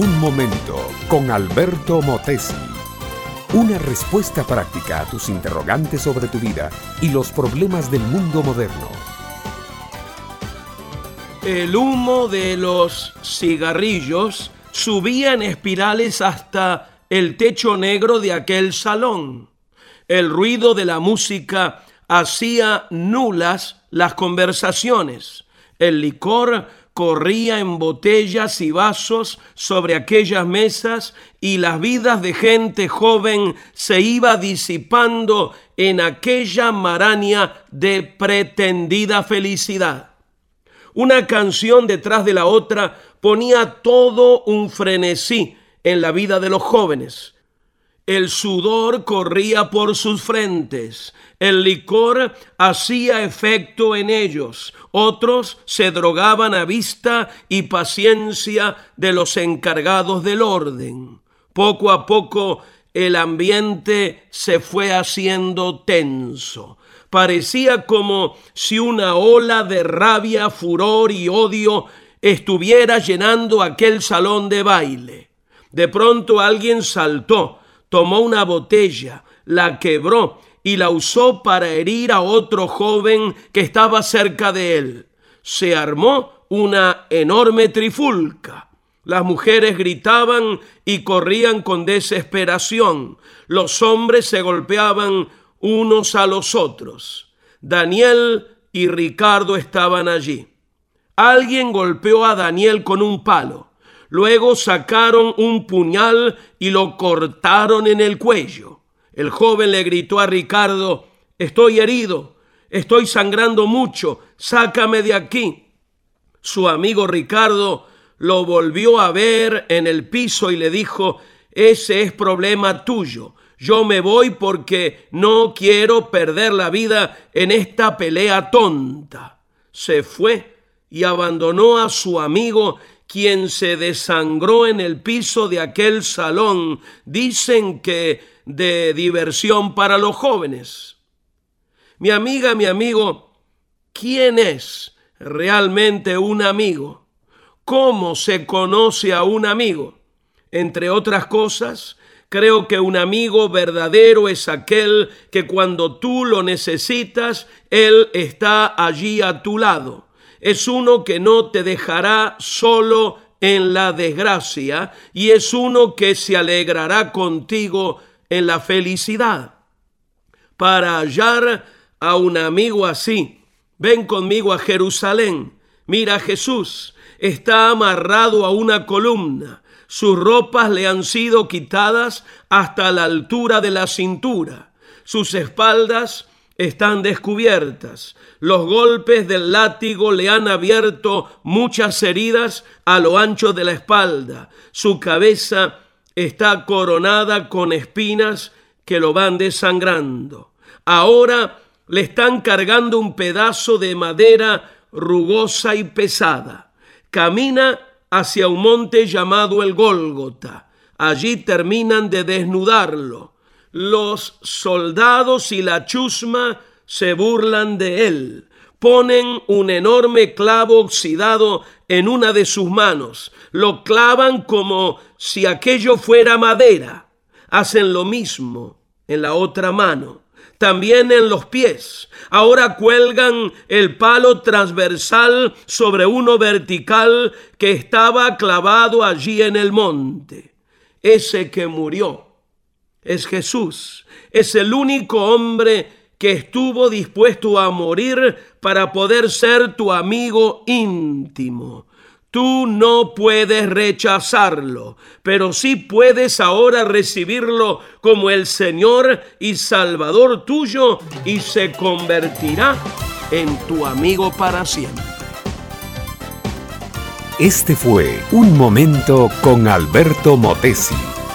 Un momento con Alberto Motesi. Una respuesta práctica a tus interrogantes sobre tu vida y los problemas del mundo moderno. El humo de los cigarrillos subía en espirales hasta el techo negro de aquel salón. El ruido de la música hacía nulas las conversaciones. El licor corría en botellas y vasos sobre aquellas mesas y las vidas de gente joven se iba disipando en aquella maraña de pretendida felicidad. Una canción detrás de la otra ponía todo un frenesí en la vida de los jóvenes. El sudor corría por sus frentes, el licor hacía efecto en ellos, otros se drogaban a vista y paciencia de los encargados del orden. Poco a poco el ambiente se fue haciendo tenso. Parecía como si una ola de rabia, furor y odio estuviera llenando aquel salón de baile. De pronto alguien saltó, tomó una botella, la quebró y la usó para herir a otro joven que estaba cerca de él. Se armó una enorme trifulca. Las mujeres gritaban y corrían con desesperación. Los hombres se golpeaban unos a los otros. Daniel y Ricardo estaban allí. Alguien golpeó a Daniel con un palo. Luego sacaron un puñal y lo cortaron en el cuello. El joven le gritó a Ricardo, estoy herido, estoy sangrando mucho, sácame de aquí. Su amigo Ricardo lo volvió a ver en el piso y le dijo, ese es problema tuyo. Yo me voy porque no quiero perder la vida en esta pelea tonta. Se fue y abandonó a su amigo quien se desangró en el piso de aquel salón, dicen que de diversión para los jóvenes. Mi amiga, mi amigo, ¿quién es realmente un amigo? ¿Cómo se conoce a un amigo? Entre otras cosas, creo que un amigo verdadero es aquel que cuando tú lo necesitas, él está allí a tu lado es uno que no te dejará solo en la desgracia y es uno que se alegrará contigo en la felicidad. Para hallar a un amigo así, ven conmigo a Jerusalén. Mira Jesús, está amarrado a una columna. Sus ropas le han sido quitadas hasta la altura de la cintura. Sus espaldas están descubiertas. Los golpes del látigo le han abierto muchas heridas a lo ancho de la espalda. Su cabeza está coronada con espinas que lo van desangrando. Ahora le están cargando un pedazo de madera rugosa y pesada. Camina hacia un monte llamado el Gólgota. Allí terminan de desnudarlo los soldados y la chusma se burlan de él. Ponen un enorme clavo oxidado en una de sus manos. Lo clavan como si aquello fuera madera. Hacen lo mismo en la otra mano. También en los pies. Ahora cuelgan el palo transversal sobre uno vertical que estaba clavado allí en el monte. Ese que murió es Jesús. Es el único hombre que estuvo dispuesto a morir para poder ser tu amigo íntimo. Tú no puedes rechazarlo, pero sí puedes ahora recibirlo como el Señor y Salvador tuyo y se convertirá en tu amigo para siempre. Este fue Un Momento con Alberto Motesi.